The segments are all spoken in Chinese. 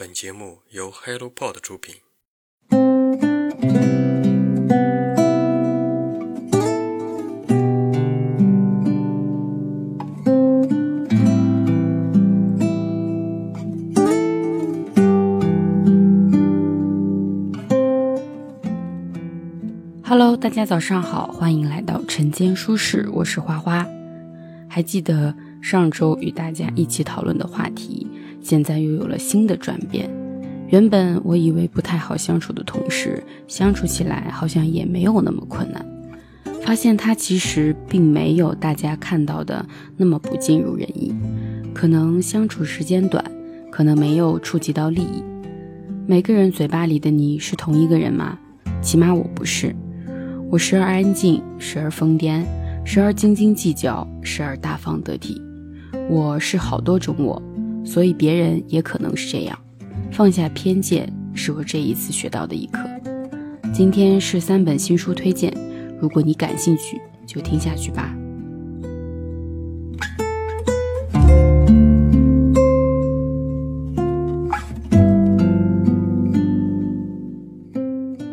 本节目由 HelloPod 出品。Hello，大家早上好，欢迎来到晨间舒适，我是花花。还记得上周与大家一起讨论的话题，现在又有了新的转变。原本我以为不太好相处的同事，相处起来好像也没有那么困难。发现他其实并没有大家看到的那么不尽如人意，可能相处时间短，可能没有触及到利益。每个人嘴巴里的你是同一个人吗？起码我不是。我时而安静，时而疯癫，时而斤斤计较，时而大方得体。我是好多种我，所以别人也可能是这样。放下偏见，是我这一次学到的一课。今天是三本新书推荐，如果你感兴趣，就听下去吧。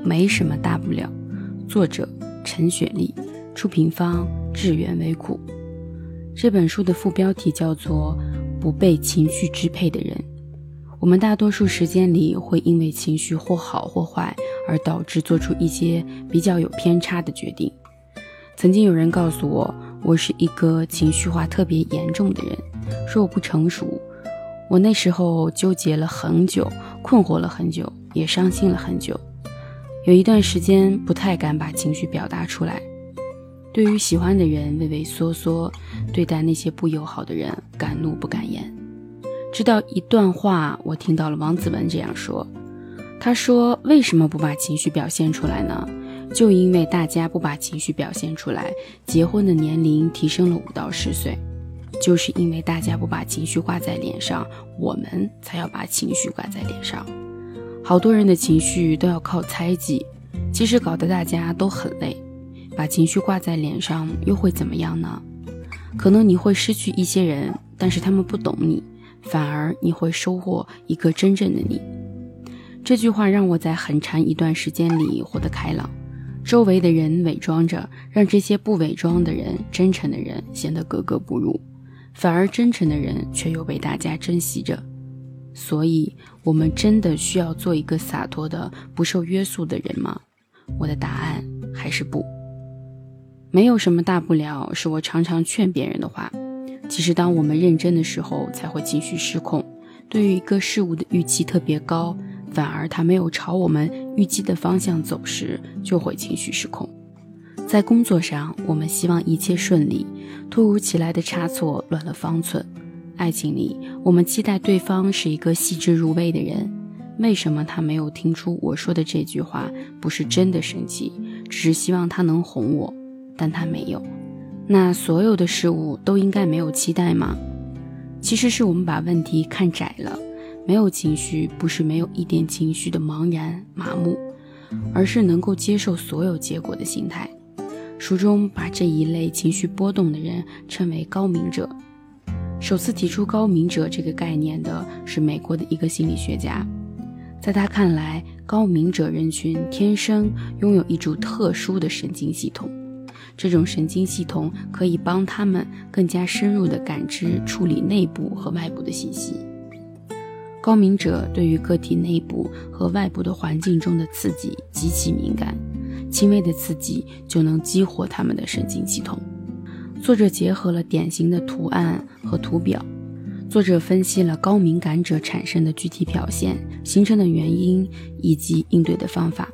没什么大不了。作者陈雪莉，出品方智源微库。这本书的副标题叫做《不被情绪支配的人》。我们大多数时间里会因为情绪或好或坏而导致做出一些比较有偏差的决定。曾经有人告诉我，我是一个情绪化特别严重的人，说我不成熟。我那时候纠结了很久，困惑了很久，也伤心了很久。有一段时间不太敢把情绪表达出来，对于喜欢的人畏畏缩缩，对待那些不友好的人敢怒不敢言。直到一段话，我听到了王子文这样说：“他说为什么不把情绪表现出来呢？就因为大家不把情绪表现出来，结婚的年龄提升了五到十岁，就是因为大家不把情绪挂在脸上，我们才要把情绪挂在脸上。”好多人的情绪都要靠猜忌，其实搞得大家都很累。把情绪挂在脸上又会怎么样呢？可能你会失去一些人，但是他们不懂你，反而你会收获一个真正的你。这句话让我在很长一段时间里活得开朗。周围的人伪装着，让这些不伪装的人、真诚的人显得格格不入，反而真诚的人却又被大家珍惜着。所以，我们真的需要做一个洒脱的、不受约束的人吗？我的答案还是不。没有什么大不了，是我常常劝别人的话。其实，当我们认真的时候，才会情绪失控。对于一个事物的预期特别高，反而它没有朝我们预计的方向走时，就会情绪失控。在工作上，我们希望一切顺利，突如其来的差错乱了方寸。爱情里，我们期待对方是一个细致入微的人。为什么他没有听出我说的这句话不是真的生气，只是希望他能哄我？但他没有。那所有的事物都应该没有期待吗？其实是我们把问题看窄了。没有情绪，不是没有一点情绪的茫然麻木，而是能够接受所有结果的心态。书中把这一类情绪波动的人称为高明者。首次提出“高明者”这个概念的是美国的一个心理学家，在他看来，高明者人群天生拥有一组特殊的神经系统，这种神经系统可以帮他们更加深入地感知、处理内部和外部的信息。高明者对于个体内部和外部的环境中的刺激极其敏感，轻微的刺激就能激活他们的神经系统。作者结合了典型的图案和图表，作者分析了高敏感者产生的具体表现、形成的原因以及应对的方法，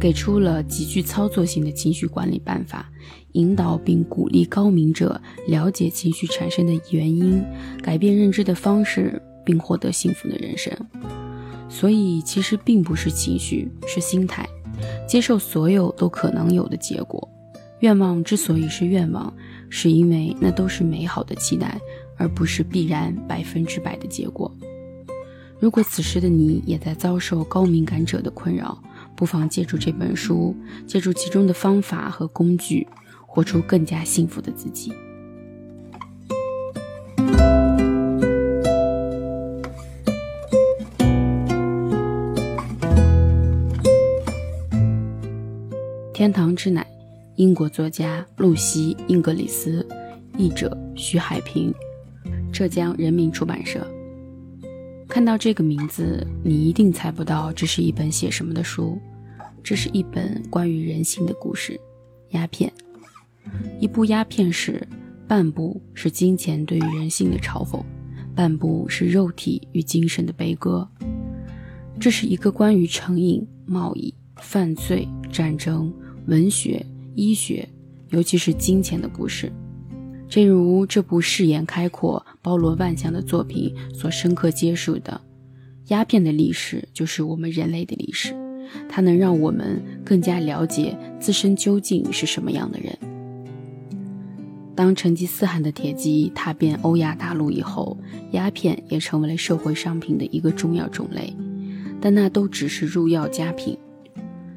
给出了极具操作性的情绪管理办法，引导并鼓励高敏者了解情绪产生的原因，改变认知的方式，并获得幸福的人生。所以，其实并不是情绪，是心态，接受所有都可能有的结果。愿望之所以是愿望。是因为那都是美好的期待，而不是必然百分之百的结果。如果此时的你也在遭受高敏感者的困扰，不妨借助这本书，借助其中的方法和工具，活出更加幸福的自己。天堂之奶，英国作家露西英格里斯，译者徐海平，浙江人民出版社。看到这个名字，你一定猜不到这是一本写什么的书，这是一本关于人性的故事，鸦片。一部鸦片史，半部是金钱对于人性的嘲讽，半部是肉体与精神的悲歌。这是一个关于成瘾、贸易、犯罪、战争、文学、医学，尤其是金钱的故事。正如这部视野开阔、包罗万象的作品所深刻揭示的，鸦片的历史就是我们人类的历史。它能让我们更加了解自身究竟是什么样的人。当成吉思汗的铁骑踏遍欧亚大陆以后，鸦片也成为了社会商品的一个重要种类，但那都只是入药佳品。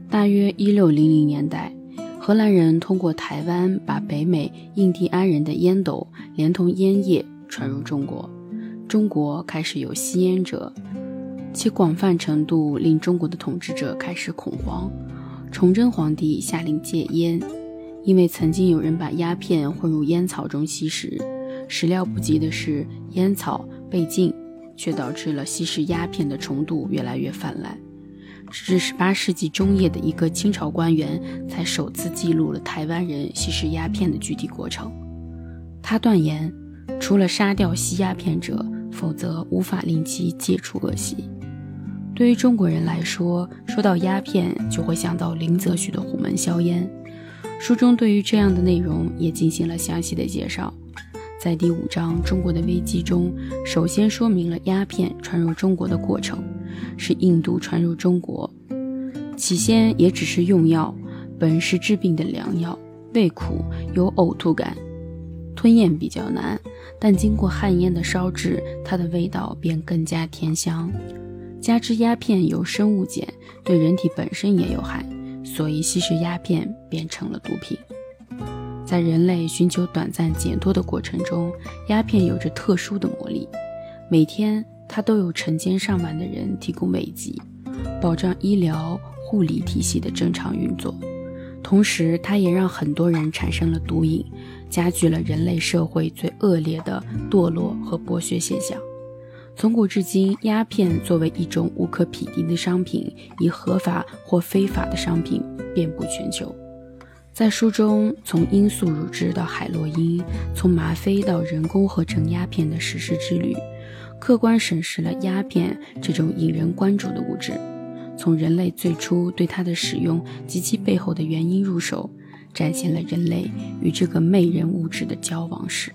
大约一六零零年代，荷兰人通过台湾把北美印第安人的烟斗连同烟叶传入中国，中国开始有吸烟者。其广泛程度令中国的统治者开始恐慌。崇祯皇帝下令戒烟，因为曾经有人把鸦片混入烟草中吸食。始料不及的是，烟草被禁，却导致了吸食鸦片的重度越来越泛滥。直至18世纪中叶的一个清朝官员才首次记录了台湾人吸食鸦片的具体过程。他断言，除了杀掉吸鸦片者，否则无法令其戒除恶习。对于中国人来说，说到鸦片就会想到林则徐的虎门销烟。书中对于这样的内容也进行了详细的介绍。在第五章《中国的危机》中，首先说明了鸦片传入中国的过程，是印度传入中国，起先也只是用药，本是治病的良药，味苦有呕吐感，吞咽比较难，但经过旱烟的烧制，它的味道便更加甜香。加之鸦片有生物碱，对人体本身也有害，所以吸食鸦片变成了毒品。在人类寻求短暂解脱的过程中，鸦片有着特殊的魔力。每天，它都有成千上万的人提供慰藉，保障医疗护理体系的正常运作。同时，它也让很多人产生了毒瘾，加剧了人类社会最恶劣的堕落和剥削现象。从古至今，鸦片作为一种无可匹敌的商品，以合法或非法的商品遍布全球。在书中，从罂粟乳汁到海洛因，从吗啡到人工合成鸦片的实施之旅，客观审视了鸦片这种引人关注的物质，从人类最初对它的使用及其背后的原因入手，展现了人类与这个魅人物质的交往史。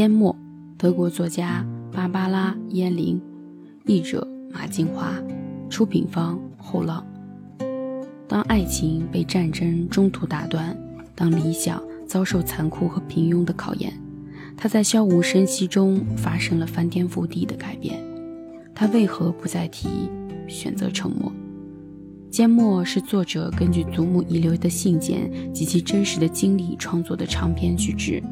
缄默，德国作家芭芭拉·耶林，译者马金华，出品方后浪。当爱情被战争中途打断，当理想遭受残酷和平庸的考验，他在悄无声息中发生了翻天覆地的改变。他为何不再提？选择沉默。缄默是作者根据祖母遗留的信件及其真实的经历创作的长篇巨制。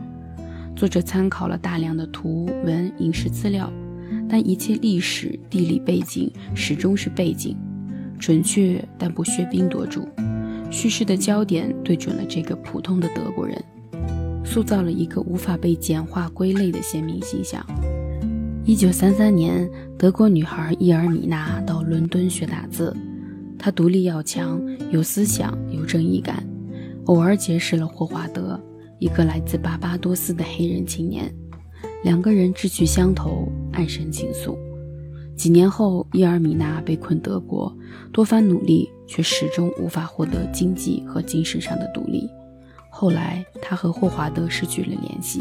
作者参考了大量的图文影视资料，但一切历史地理背景始终是背景，准确但不喧宾夺主。叙事的焦点对准了这个普通的德国人，塑造了一个无法被简化归类的鲜明形象。一九三三年，德国女孩伊尔米娜到伦敦学打字，她独立要强，有思想，有正义感，偶尔结识了霍华德。一个来自巴巴多斯的黑人青年，两个人志趣相投，暗生情愫。几年后，伊尔米娜被困德国，多番努力却始终无法获得经济和精神上的独立。后来，她和霍华德失去了联系。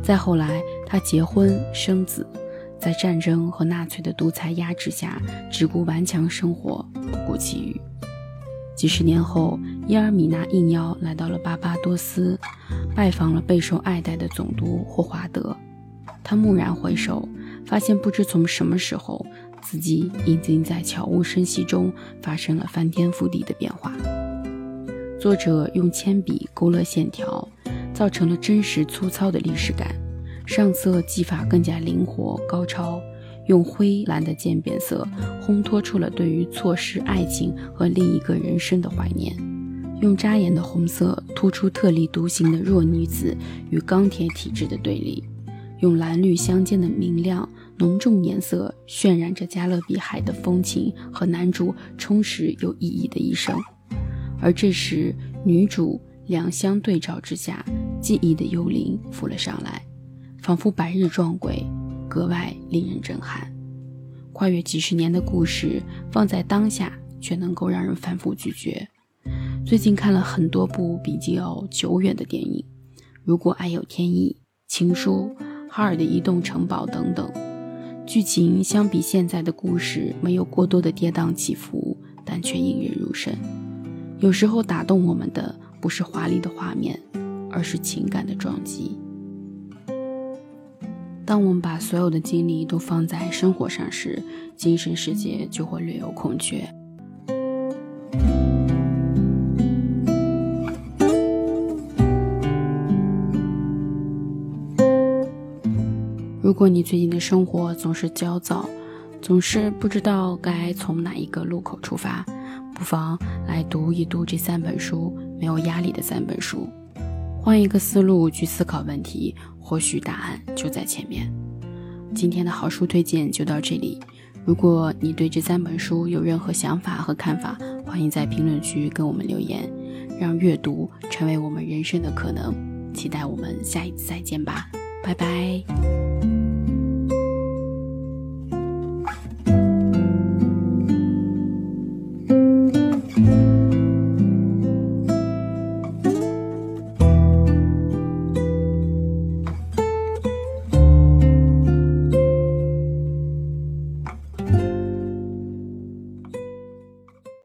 再后来，她结婚生子，在战争和纳粹的独裁压制下，只顾顽强生活，不顾其余。几十年后，伊尔米娜应邀来到了巴巴多斯，拜访了备受爱戴的总督霍华德。他蓦然回首，发现不知从什么时候，自己已经在悄无声息中发生了翻天覆地的变化。作者用铅笔勾勒线条，造成了真实粗糙的历史感。上色技法更加灵活高超，用灰蓝的渐变色烘托出了对于错失爱情和另一个人生的怀念；用扎眼的红色突出特立独行的弱女子与钢铁体质的对立；用蓝绿相间的明亮浓重颜色渲染着加勒比海的风情和男主充实有意义的一生。而这时，女主两相对照之下，记忆的幽灵浮了上来。仿佛白日撞鬼，格外令人震撼。跨越几十年的故事，放在当下却能够让人反复咀嚼。最近看了很多部比较久远的电影，如果爱有天意、情书、哈尔的移动城堡等等，剧情相比现在的故事没有过多的跌宕起伏，但却引人入胜。有时候打动我们的不是华丽的画面，而是情感的撞击。当我们把所有的精力都放在生活上时，精神世界就会略有空缺。如果你最近的生活总是焦躁，总是不知道该从哪一个路口出发，不妨来读一读这三本书，没有压力的三本书。换一个思路去思考问题，或许答案就在前面。今天的好书推荐就到这里。如果你对这三本书有任何想法和看法，欢迎在评论区跟我们留言，让阅读成为我们人生的可能。期待我们下一次再见吧，拜拜。